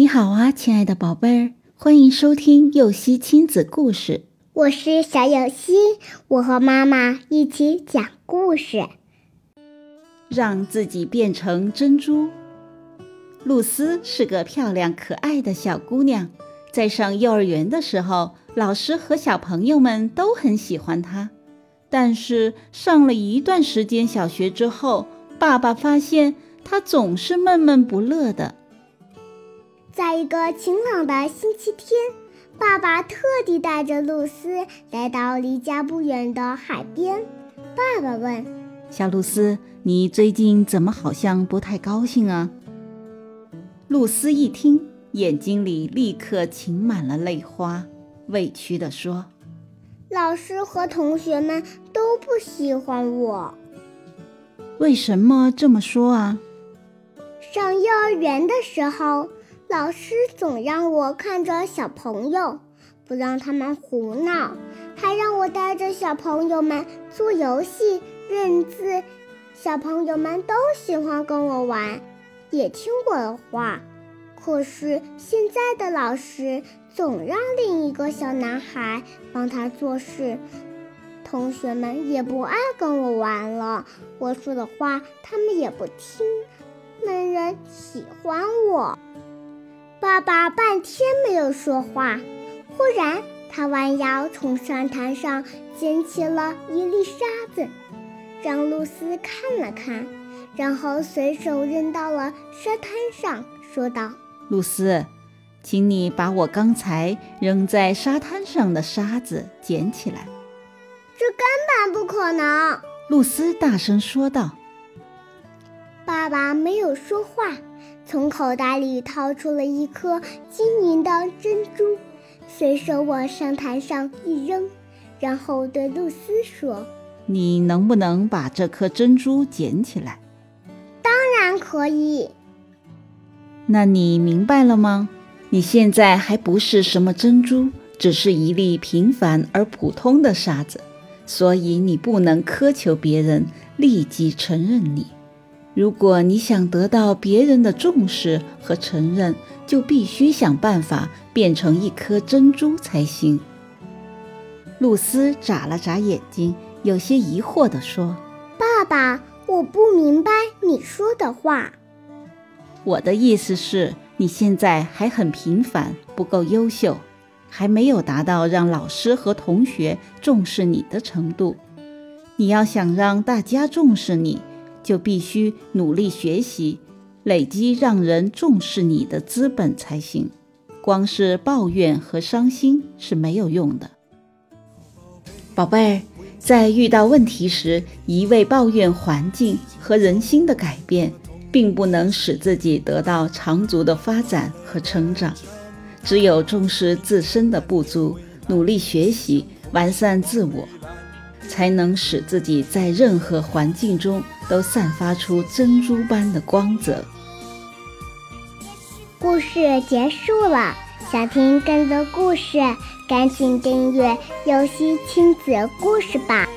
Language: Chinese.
你好啊，亲爱的宝贝儿，欢迎收听幼熙亲子故事。我是小幼熙，我和妈妈一起讲故事。让自己变成珍珠。露丝是个漂亮可爱的小姑娘，在上幼儿园的时候，老师和小朋友们都很喜欢她。但是上了一段时间小学之后，爸爸发现她总是闷闷不乐的。在一个晴朗的星期天，爸爸特地带着露丝来到离家不远的海边。爸爸问：“小露丝，你最近怎么好像不太高兴啊？”露丝一听，眼睛里立刻噙满了泪花，委屈地说：“老师和同学们都不喜欢我。”为什么这么说啊？上幼儿园的时候。老师总让我看着小朋友，不让他们胡闹，还让我带着小朋友们做游戏、认字。小朋友们都喜欢跟我玩，也听我的话。可是现在的老师总让另一个小男孩帮他做事，同学们也不爱跟我玩了。我说的话他们也不听，没人喜欢我。爸爸半天没有说话，忽然他弯腰从沙滩上捡起了一粒沙子，让露丝看了看，然后随手扔到了沙滩上，说道：“露丝，请你把我刚才扔在沙滩上的沙子捡起来。”这根本不可能！露丝大声说道。爸爸没有说话。从口袋里掏出了一颗晶莹的珍珠，随手往沙滩上一扔，然后对露丝说：“你能不能把这颗珍珠捡起来？”“当然可以。”“那你明白了吗？你现在还不是什么珍珠，只是一粒平凡而普通的沙子，所以你不能苛求别人立即承认你。”如果你想得到别人的重视和承认，就必须想办法变成一颗珍珠才行。露丝眨了眨眼睛，有些疑惑地说：“爸爸，我不明白你说的话。我的意思是，你现在还很平凡，不够优秀，还没有达到让老师和同学重视你的程度。你要想让大家重视你。”就必须努力学习，累积让人重视你的资本才行。光是抱怨和伤心是没有用的。宝贝儿，在遇到问题时，一味抱怨环境和人心的改变，并不能使自己得到长足的发展和成长。只有重视自身的不足，努力学习，完善自我。才能使自己在任何环境中都散发出珍珠般的光泽。故事结束了，想听更多故事，赶紧订阅“游戏亲子故事”吧。